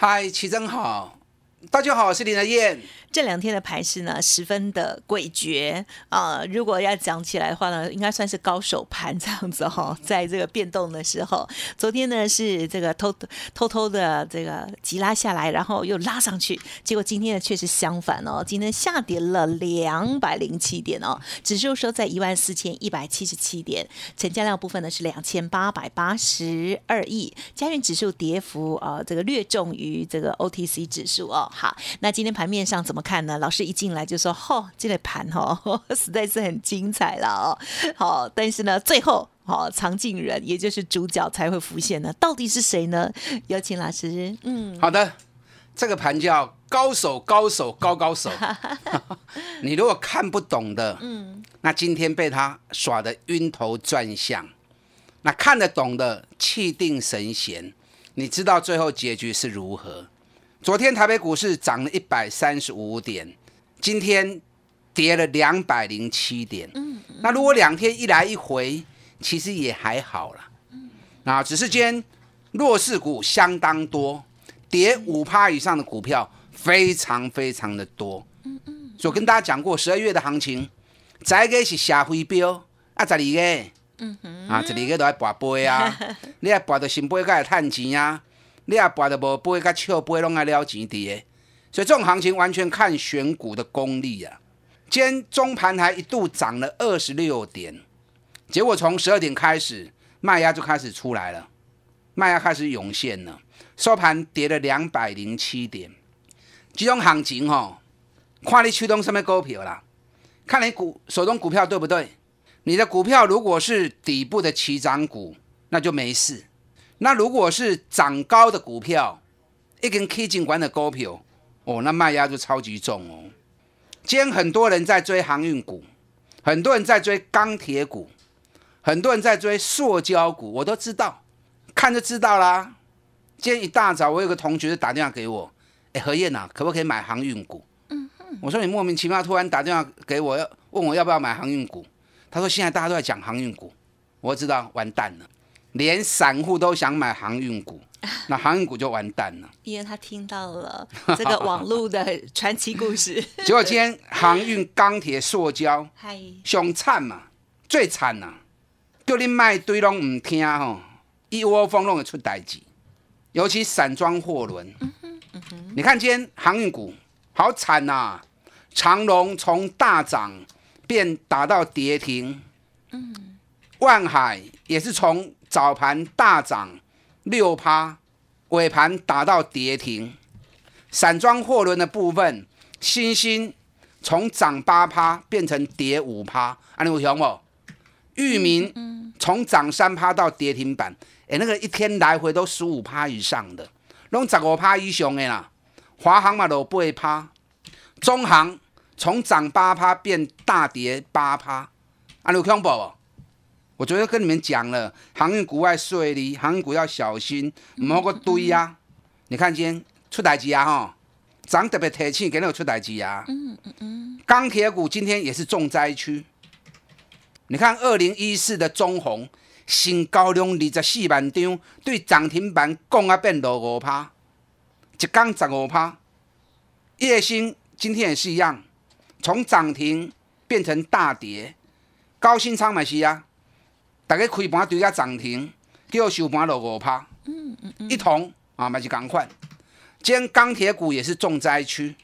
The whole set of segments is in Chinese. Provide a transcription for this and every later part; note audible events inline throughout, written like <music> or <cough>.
嗨，齐真好，大家好，我是林德燕。这两天的盘势呢，十分的诡谲啊！如果要讲起来的话呢，应该算是高手盘这样子哈。<laughs> 在这个变动的时候，昨天呢是这个偷偷偷的这个急拉下来，然后又拉上去，结果今天呢却是相反哦，今天下跌了两百零七点哦，指数收在一万四千一百七十七点，成交量部分呢是两千八百八十二亿，加元指数跌幅啊这个略重于这个 OTC 指数哦。好，那今天盘面上怎么？看呢？老师一进来就说：“嚯，这个盘哦，<laughs> 实在是很精彩了哦。”好，但是呢，最后好藏进人，也就是主角才会浮现呢。到底是谁呢？有请老师。嗯，好的，这个盘叫高手，高手，高高手。<laughs> 你如果看不懂的，嗯，那今天被他耍的晕头转向；那看得懂的，气定神闲。你知道最后结局是如何？昨天台北股市涨了一百三十五点，今天跌了两百零七点。嗯，那如果两天一来一回，其实也还好了。嗯，啊，只是今天弱势股相当多，跌五趴以上的股票非常非常的多。嗯嗯，我跟大家讲过，十二月的行情，再个是下回标，啊，十二个，嗯哼，啊，十二个都爱博杯啊，<laughs> 你爱博到新杯，该赚钱啊。你也博得无杯甲笑杯拢爱了钱的，所以这种行情完全看选股的功力啊。今天中盘还一度涨了二十六点，结果从十二点开始卖压就开始出来了，卖压开始涌现了，收盘跌了两百零七点。这种行情吼，看你手中什么股票啦，看你股手中股票对不对？你的股票如果是底部的起涨股，那就没事。那如果是涨高的股票，一根 K 金管的高票，哦，那卖压就超级重哦。今天很多人在追航运股，很多人在追钢铁股，很多人在追塑胶股，我都知道，看就知道啦。今天一大早，我有个同学就打电话给我，哎，何燕呐，可不可以买航运股？嗯我说你莫名其妙突然打电话给我，要问我要不要买航运股。他说现在大家都在讲航运股，我知道完蛋了。连散户都想买航运股，<laughs> 那航运股就完蛋了。因为他听到了这个网络的传奇故事。<laughs> 结果今天航运、钢铁、塑胶，凶惨嘛，最惨呐！叫你卖堆拢唔听吼，一窝蜂拢会出代志。尤其散装货轮，你看今天航运股好惨呐！长龙从大涨变打到跌停，嗯，万海也是从。早盘大涨六趴，尾盘打到跌停。散装货轮的部分，新兴从涨八趴变成跌五趴，啊，你有听无？域名从涨三趴到跌停板，哎，那个一天来回都十五趴以上的，拢十五趴以上的啦。华航嘛都八趴，中航从涨八趴变大跌八趴，啊，你有听无？我昨天跟你们讲了，航运股外税哩，航运股要小心，唔好个堆呀。你看今天出大机啊，哈，涨特别提气，给你有出大机啊。嗯嗯嗯。钢铁股今天也是重灾区。你看二零一四的中红，新高量二十四万张，对涨停板降啊变落五趴，一刚十五趴。叶星今天也是一样，从涨停变成大跌，高新仓买是啊。大家开盘对个涨停，叫我收盘落五趴。嗯嗯嗯，一同啊，买是赶快。今天钢铁股也是重灾区，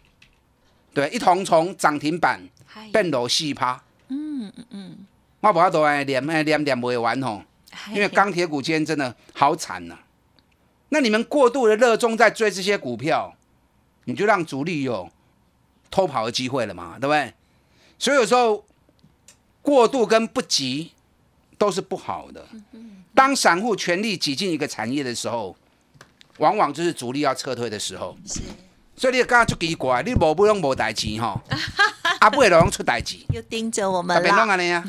对，一同从涨停板变落四趴。嗯嗯嗯，我不要多哎，连哎连连不完吼，因为钢铁股今天真的好惨呐。那你们过度的热衷在追这些股票，你就让主力有偷跑的机会了嘛，对不对？所以有时候过度跟不急。都是不好的。当散户全力挤进一个产业的时候，往往就是主力要撤退的时候。是。所以你刚刚就奇怪，你无不用无代志吼，阿 <laughs> 不会拢出代志，又盯着我们啦。安尼啊？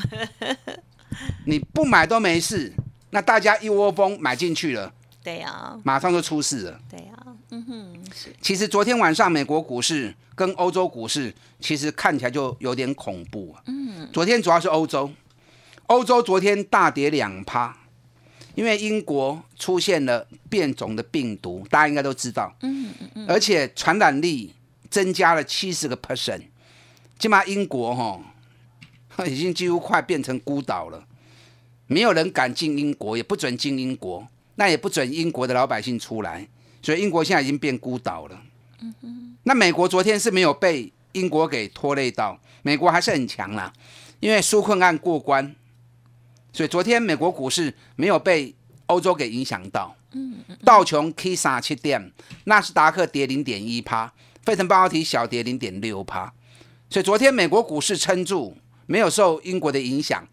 <laughs> 你不买都没事，那大家一窝蜂买进去了，对呀，马上就出事了。对呀，嗯哼。其实昨天晚上美国股市跟欧洲股市其实看起来就有点恐怖啊。嗯。昨天主要是欧洲，欧洲昨天大跌两趴。因为英国出现了变种的病毒，大家应该都知道，嗯嗯嗯，而且传染力增加了七十个 percent，起码英国哈 <laughs> 已经几乎快变成孤岛了，没有人敢进英国，也不准进英国，那也不准英国的老百姓出来，所以英国现在已经变孤岛了。嗯嗯，那美国昨天是没有被英国给拖累到，美国还是很强啦，因为纾困案过关。所以昨天美国股市没有被欧洲给影响到，嗯道琼 K 三七点，纳斯达克跌零点一趴，费城半导体小跌零点六趴。所以昨天美国股市撑住，没有受英国的影响，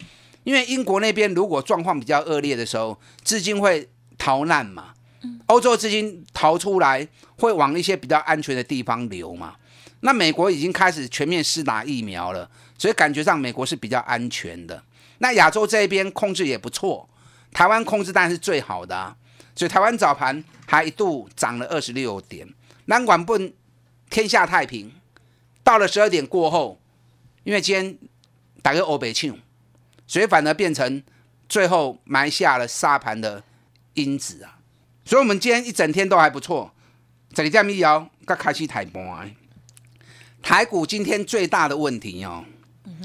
因为英国那边如果状况比较恶劣的时候，资金会逃难嘛，欧洲资金逃出来会往一些比较安全的地方流嘛。那美国已经开始全面施打疫苗了，所以感觉上美国是比较安全的。那亚洲这一边控制也不错，台湾控制当然是最好的啊，所以台湾早盘还一度涨了二十六点，南管不天下太平。到了十二点过后，因为今天打个欧北庆，所以反而变成最后埋下了沙盘的因子啊。所以我们今天一整天都还不错，这里在密摇刚开始台盘，台股今天最大的问题哦，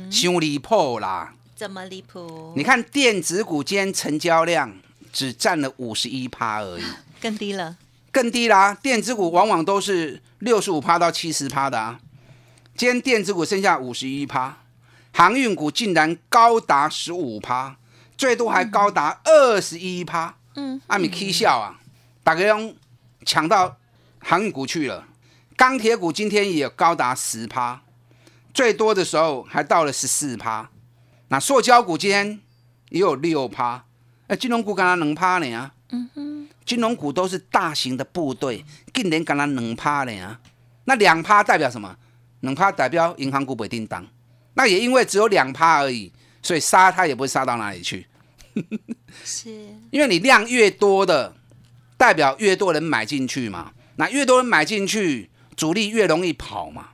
伤离谱啦。这么离谱？你看电子股今天成交量只占了五十一趴而已，<laughs> 更低了，更低啦！电子股往往都是六十五趴到七十趴的啊，今天电子股剩下五十一趴，航运股竟然高达十五趴，最多还高达二十一趴。嗯，阿米 K 笑啊，大家用抢到航运股去了。钢铁股今天也高达十趴，最多的时候还到了十四趴。那塑胶股今天也有六趴，哎，金融股刚刚能趴呢啊？嗯哼，金融股都是大型的部队，竟然刚刚能趴呢啊？那两趴代表什么？两趴代表银行股不定当。那也因为只有两趴而已，所以杀它也不会杀到哪里去。是，<laughs> 因为你量越多的，代表越多人买进去嘛。那越多人买进去，主力越容易跑嘛。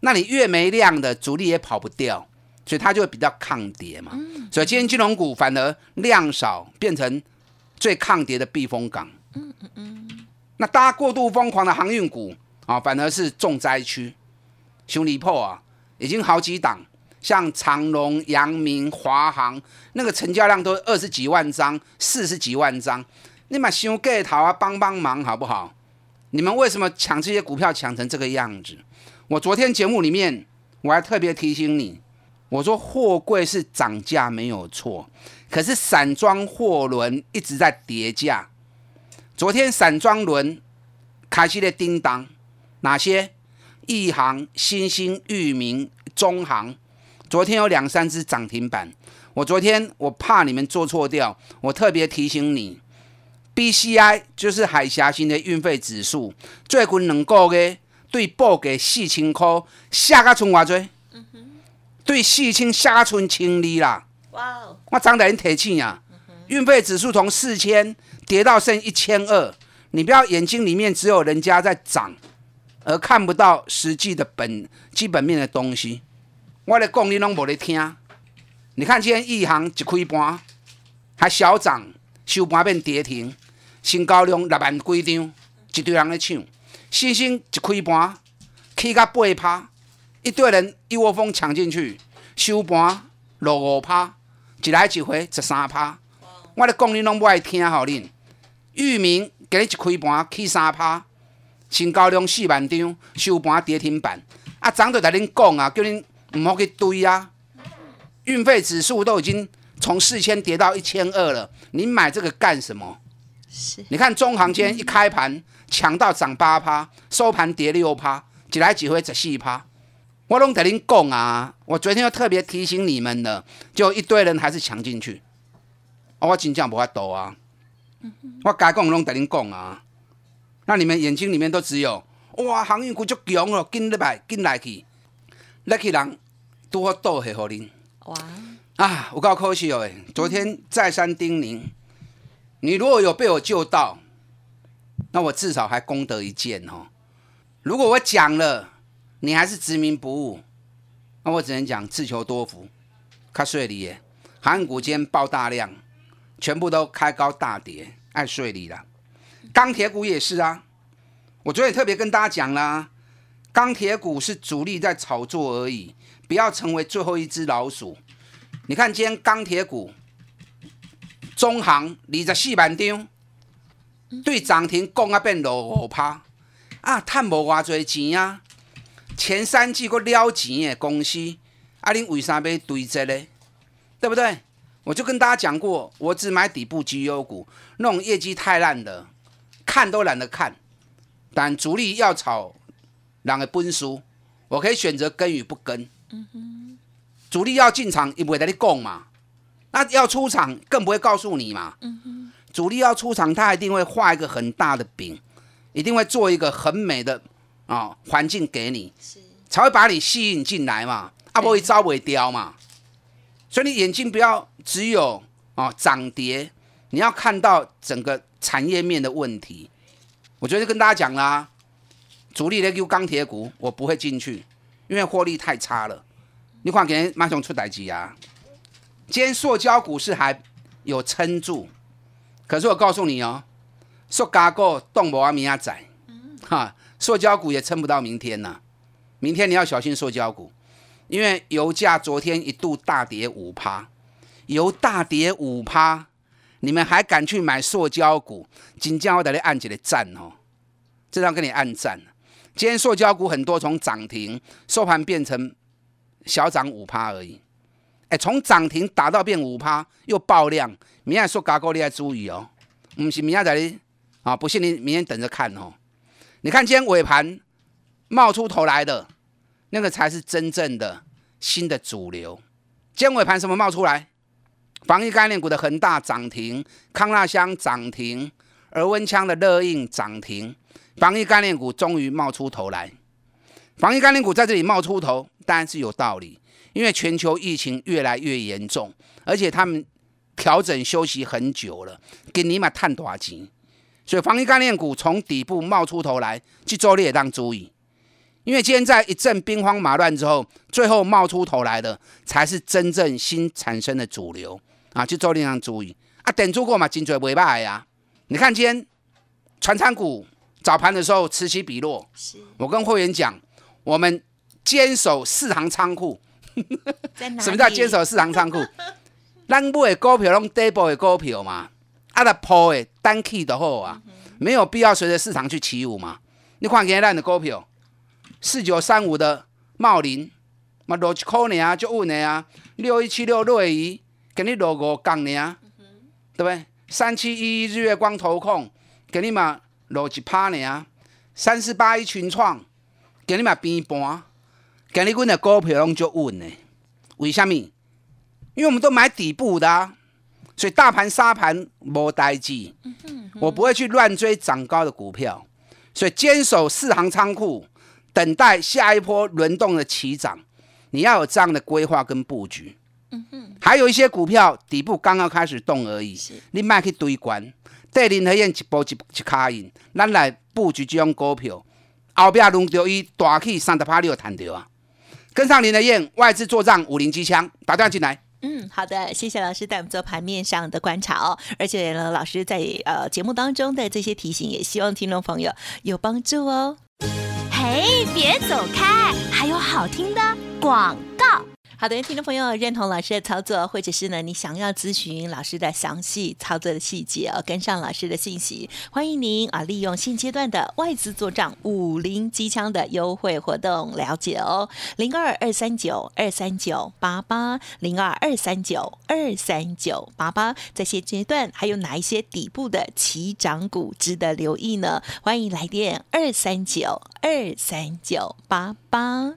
那你越没量的，主力也跑不掉。所以它就会比较抗跌嘛，所以今天金融股反而量少，变成最抗跌的避风港。嗯嗯嗯。那大家过度疯狂的航运股啊，反而是重灾区。兄弟破啊，已经好几档，像长隆、阳明、华航，那个成交量都二十几万张、四十几万张。你把兄弟头啊，帮帮忙好不好？你们为什么抢这些股票抢成这个样子？我昨天节目里面我还特别提醒你。我说货柜是涨价没有错，可是散装货轮一直在跌价。昨天散装轮开始的叮当，哪些？亿航、新兴、裕民、中航，昨天有两三只涨停板。我昨天我怕你们做错掉，我特别提醒你，BCI 就是海峡型的运费指数，最近两个月对报给四千块，下个春偌多？对四千下村清理啦！哇哦，我涨得很铁气呀！运费指数从四千跌到剩一千二，你不要眼睛里面只有人家在涨，而看不到实际的本基本面的东西。我的讲你拢无咧听。你看今天一行一开盘还小涨，收盘变跌停，成交量六万几张，一堆人咧抢。星星一开盘起到八趴。一堆人一窝蜂抢进去，收盘落五趴，一来一回十三趴。我咧讲你拢不爱听，好恁。域名今日一开盘起三趴，成交量四万张，收盘跌停板。啊，涨就在恁讲啊，叫恁唔好去堆啊。运费指数都已经从四千跌到一千二了，你买这个干什么？是。你看中行间一开盘抢到涨八趴，收盘跌六趴，一来一回十四趴。我拢跟恁讲啊，我昨天又特别提醒你们了，就一堆人还是抢进去，我真正无法度啊！我该讲拢跟恁讲啊，那你们眼睛里面都只有哇，航运股就强了，进来进来去，那去人多倒下互恁。哇！啊，我够可惜哦，昨天再三叮咛，你如果有被我救到，那我至少还功德一件哦。如果我讲了，你还是执迷不悟，那我只能讲自求多福。卡税里耶，航运股今天爆大量，全部都开高大跌，爱税里了。钢铁股也是啊，我昨天特别跟大家讲啦，钢铁股是主力在炒作而已，不要成为最后一只老鼠。你看今天钢铁股，中行二十四万张，对涨停降啊变落五趴啊，赚无偌侪钱啊！前三季个撩钱的公司，啊，恁为啥要堆积呢？对不对？我就跟大家讲过，我只买底部绩优股，那种业绩太烂的，看都懒得看。但主力要炒两个分数，我可以选择跟与不跟。嗯哼。主力要进场，也不会跟你供嘛。那要出场，更不会告诉你嘛。嗯哼主力要出场，他一定会画一个很大的饼，一定会做一个很美的啊环境给你，才会把你吸引进来嘛。啊，不会招尾雕嘛。所以你眼睛不要只有啊涨跌，你要看到整个产业面的问题。我觉得跟大家讲啦，主力的 U 钢铁股我不会进去，因为获利太差了。你看，给人马上出代机啊！今天塑胶股市还有撑住，可是我告诉你哦，塑胶股动不完，明仔仔，哈，塑胶股也撑不到明天呐。明天你要小心塑胶股，因为油价昨天一度大跌五趴，油大跌五趴，你们还敢去买塑胶股？今天我等你按起来赞哦，这张跟你按赞。今天塑胶股很多从涨停收盘变成。小涨五趴而已，哎，从涨停打到变五趴，又爆量。明天说嘎高，你要注意哦。不是明天在啊，不信你明天等着看哦。你看今天尾盘冒出头来的那个才是真正的新的主流。今天尾盘什么冒出来？防疫概念股的恒大涨停，康纳香涨停，而温枪的热印涨停，防疫概念股终于冒出头来。防疫概念股在这里冒出头。当然是有道理，因为全球疫情越来越严重，而且他们调整休息很久了，给你买探多少钱？所以防疫概念股从底部冒出头来，去做列当注意，因为今天在一阵兵荒马乱之后，最后冒出头来的才是真正新产生的主流啊！去做列当注意啊！等住过嘛，颈椎尾巴呀！你看今天船厂股早盘的时候此起彼落，我跟会员讲，我们。坚守四行仓库，什么叫坚守四行仓库？咱买的股票拢底部的股票嘛，啊，的破的单 key 啊，没有必要随着市场去起舞嘛。你看今天咱的股票，四九三五的茂林，嘛落一块呢就稳的啊。六一七六瑞仪，给你落五杠呢，对不对？三七一一日月光投控，给你嘛落一趴呢。三四八一群创，给你嘛边盘。今日阮的股票拢就稳的，为什么？因为我们都买底部的，所以大盘沙盘无代志。我不会去乱追涨高的股票，所以坚守四行仓库，等待下一波轮动的起涨。你要有这样的规划跟布局。嗯哼，还有一些股票底部刚刚开始动而已，你卖去堆关，对林和燕一波一一卡印，咱来布局这种股票，后边轮到伊大起三十趴，你有谈到啊？跟上林的燕，外资做账，五零机枪打断进来。嗯，好的，谢谢老师带我们做盘面上的观察哦。而且呢，老师在呃节目当中的这些提醒，也希望听众朋友有帮助哦。嘿，别走开，还有好听的广告。好的，听众朋友认同老师的操作，或者是呢你想要咨询老师的详细操作的细节哦，跟上老师的信息，欢迎您啊利用现阶段的外资做账五零机枪的优惠活动了解哦，零二二三九二三九八八零二二三九二三九八八，在现阶段还有哪一些底部的起涨股值得留意呢？欢迎来电二三九二三九八八。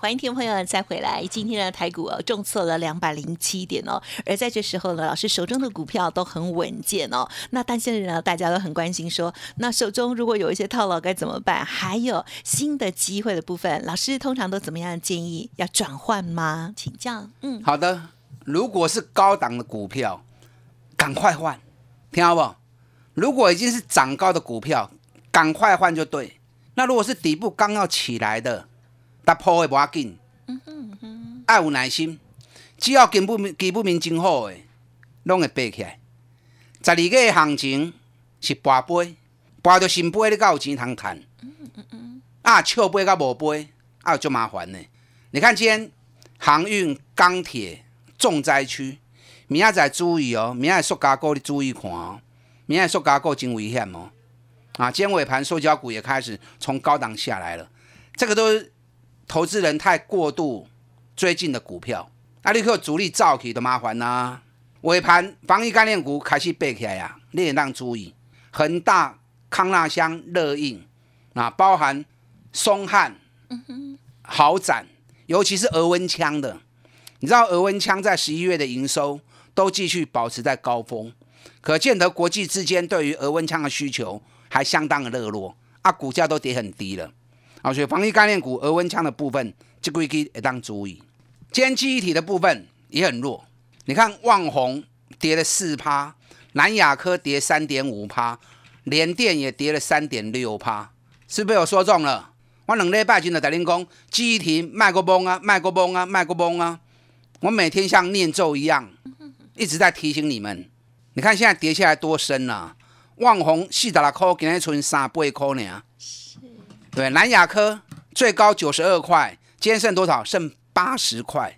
欢迎听众朋友再回来。今天的台股哦，重挫了两百零七点哦。而在这时候呢，老师手中的股票都很稳健哦。那但是呢，大家都很关心说，那手中如果有一些套牢该怎么办？还有新的机会的部分，老师通常都怎么样建议？要转换吗？请教。嗯，好的。如果是高档的股票，赶快换，听好不？如果已经是涨高的股票，赶快换就对。那如果是底部刚要起来的，突破的无要紧，爱有耐心，只要基本基本面真好的，拢会爬起来。十二月行情是跋杯，跋到新杯你才有钱通赚。啊，笑杯甲无杯，啊就麻烦呢。你看今天航运、钢铁重灾区，明仔载注意哦，明仔塑胶股你注意看哦，明仔塑胶股真危险哦。啊，今天尾盘塑胶股也开始从高档下来了，这个都是。投资人太过度追进的股票，那你可主力造起的麻烦呐。尾盘防疫概念股开始背起来呀，你也当注意。恒大、康纳香、乐印啊，包含松汉、豪展，尤其是额温枪的。你知道额温枪在十一月的营收都继续保持在高峰，可见得国际之间对于额温枪的需求还相当的热络啊，股价都跌很低了。啊，所以防疫概念股、额温枪的部分，这个可以当注意。今天记忆体的部分也很弱，你看旺宏跌了四趴，南亚科跌三点五趴，联电也跌了三点六趴，是不是有说中了？我两礼拜前的在练功，记忆体卖过崩啊，卖过崩啊，卖过崩啊，我每天像念咒一样，一直在提醒你们。你看现在跌下来多深啊？旺宏四十六块，今天存三八块呢。对，南亚科最高九十二块，今天剩多少？剩八十块，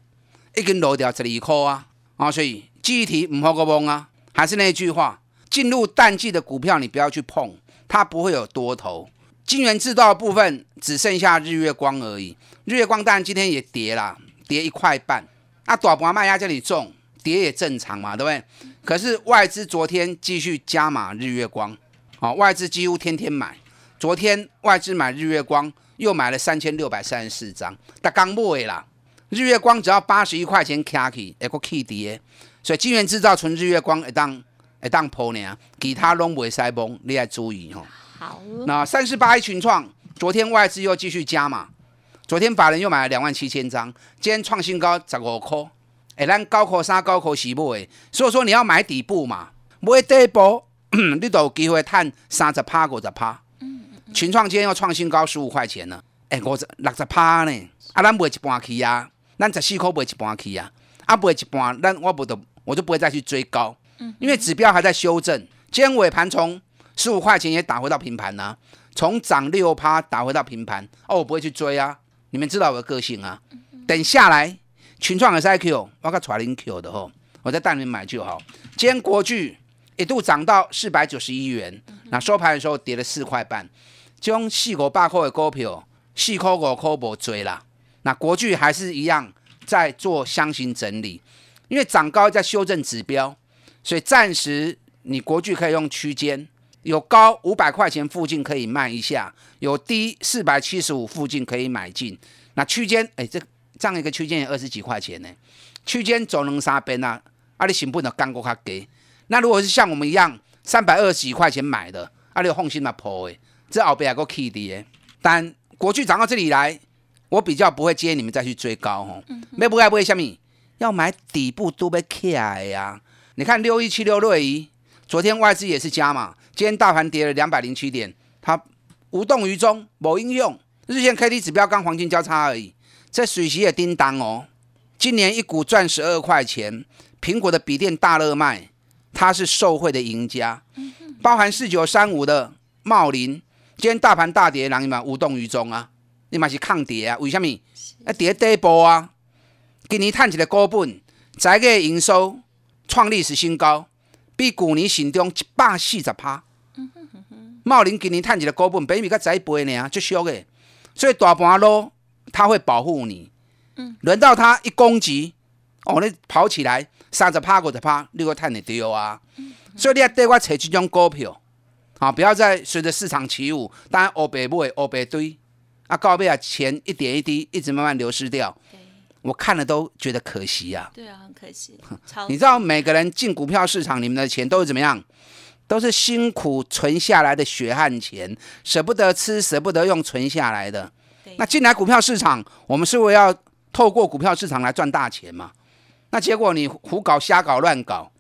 一根落掉十二块啊！啊，所以记忆体唔好个崩啊！还是那句话，进入淡季的股票你不要去碰，它不会有多头。晶圆制造部分只剩下日月光而已，日月光当然今天也跌啦，跌一块半。那大盘卖压这里重，跌也正常嘛，对不对？可是外资昨天继续加码日月光，啊，外资几乎天天买。昨天外资买日月光，又买了三千六百三十四张，但刚买啦。日月光只要八十一块钱卡起，一个 K 跌，所以金源制造纯日月光一当一当破呢，其他拢袂使崩，你要注意吼。好，那三十八一群创，昨天外资又继续加嘛，昨天法人又买了两万七千张，今天创新高十五块，哎，咱高考三高考是买，所以说你要买底部嘛，买底部，<coughs> 你都有机会赚三十趴五十趴。群创今天要创新高十五块钱呢，哎，我十六十趴呢，啊，咱卖一半去啊，咱十四块卖一半去啊，啊，卖一半，咱我不得，我就不会再去追高，嗯因为指标还在修正，今天尾盘从十五块钱也打回到平盘呢，从涨六趴打回到平盘，哦，我不会去追啊，你们知道我的个性啊，等下来群创的 I Q，我个传零 Q 的吼，我再带你们买就好，今天国巨一度涨到四百九十一元，那收盘的时候跌了四块半。将四五百块的股票，四块五块无追啦。那国巨还是一样在做箱型整理，因为涨高在修正指标，所以暂时你国巨可以用区间，有高五百块钱附近可以卖一下，有低四百七十五附近可以买进。那区间，哎，这这样一个区间也二十几块钱呢。区间走能杀边啊，啊，你行不能干过较低。那如果是像我们一样三百二十几块钱买的，啊，你放心嘛破诶。这后边还个 key 的，但国巨涨到这里来，我比较不会建议你们再去追高吼。没不该不会下面要买底部都被卡呀。你看六一七六瑞仪，昨天外资也是加嘛，今天大盘跌了两百零七点，它无动于衷，某应用日线 K D 指标刚黄金交叉而已。这水席也叮当哦，今年一股赚十二块钱，苹果的笔电大热卖，它是受惠的赢家，包含四九三五的茂林。今天大盘大跌，人嘛无动于衷啊，你嘛是抗跌啊？为什么？啊跌底部啊，今年探一个股本，在个营收创历史新高，比去年成长一百四十趴。茂林今年探一个股本，比米较一倍呢，就俗的。所以大盘咯他会保护你。嗯，轮到他一攻击，哦，你跑起来三十趴五十趴，你个探得丢啊。所以你要对我找这种股票，啊，不要再随着市场起舞，当然欧白买欧北堆，啊，告贝啊钱一点一滴一直慢慢流失掉。我看了都觉得可惜啊。对啊，很可惜。你知道每个人进股票市场，你们的钱都是怎么样？都是辛苦存下来的血汗钱，舍不得吃，舍不得用，存下来的。那进来股票市场，我们是为要透过股票市场来赚大钱嘛？那结果你胡搞、瞎搞、乱搞，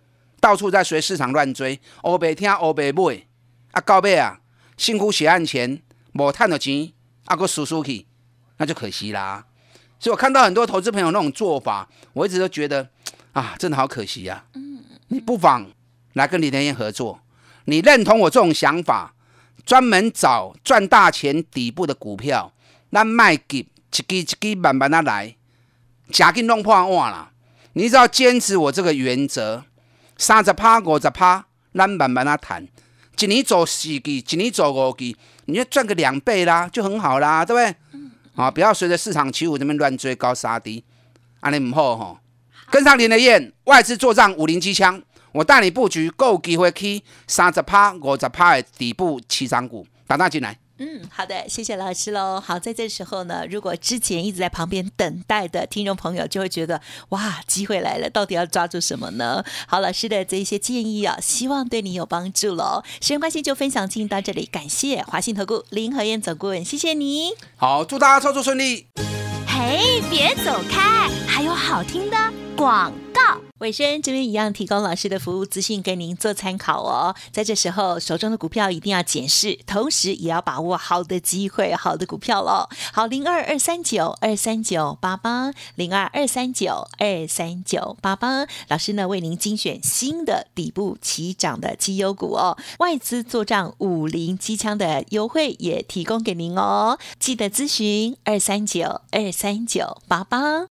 到处在随市场乱追，欧白听欧白买，啊，高尾啊，辛苦血汗钱，无赚到钱，啊，个输输去，那就可惜啦。所以我看到很多投资朋友那种做法，我一直都觉得啊，真的好可惜呀。嗯，你不妨来跟李天燕合作。你认同我这种想法？专门找赚大钱底部的股票，咱卖给一支一支慢慢的来，假紧弄破碗啦。你只要坚持我这个原则，三十趴五十趴，咱慢慢的谈。一年做四季，一年做五季，你就赚个两倍啦，就很好啦，对不对？啊，不要随着市场起舞这边乱追高杀低，安尼唔好吼。跟上林德燕，外资做账五零机枪。我带你布局，够机会去三十趴、五十趴的底部起涨股，打大进来。嗯，好的，谢谢老师喽。好，在这时候呢，如果之前一直在旁边等待的听众朋友，就会觉得哇，机会来了，到底要抓住什么呢？好，老师的这一些建议啊，希望对你有帮助喽。时间关系，就分享进行到这里，感谢华信投顾林和燕总顾问，谢谢你。好，祝大家操作顺利。嘿，别走开，还有好听的广告。尾声这边一样提供老师的服务资讯给您做参考哦。在这时候，手中的股票一定要检视，同时也要把握好的机会、好的股票喽。好，零二二三九二三九八八，零二二三九二三九八八。老师呢为您精选新的底部起涨的绩优股哦，外资做账五零机枪的优惠也提供给您哦。记得咨询二三九二三九八八。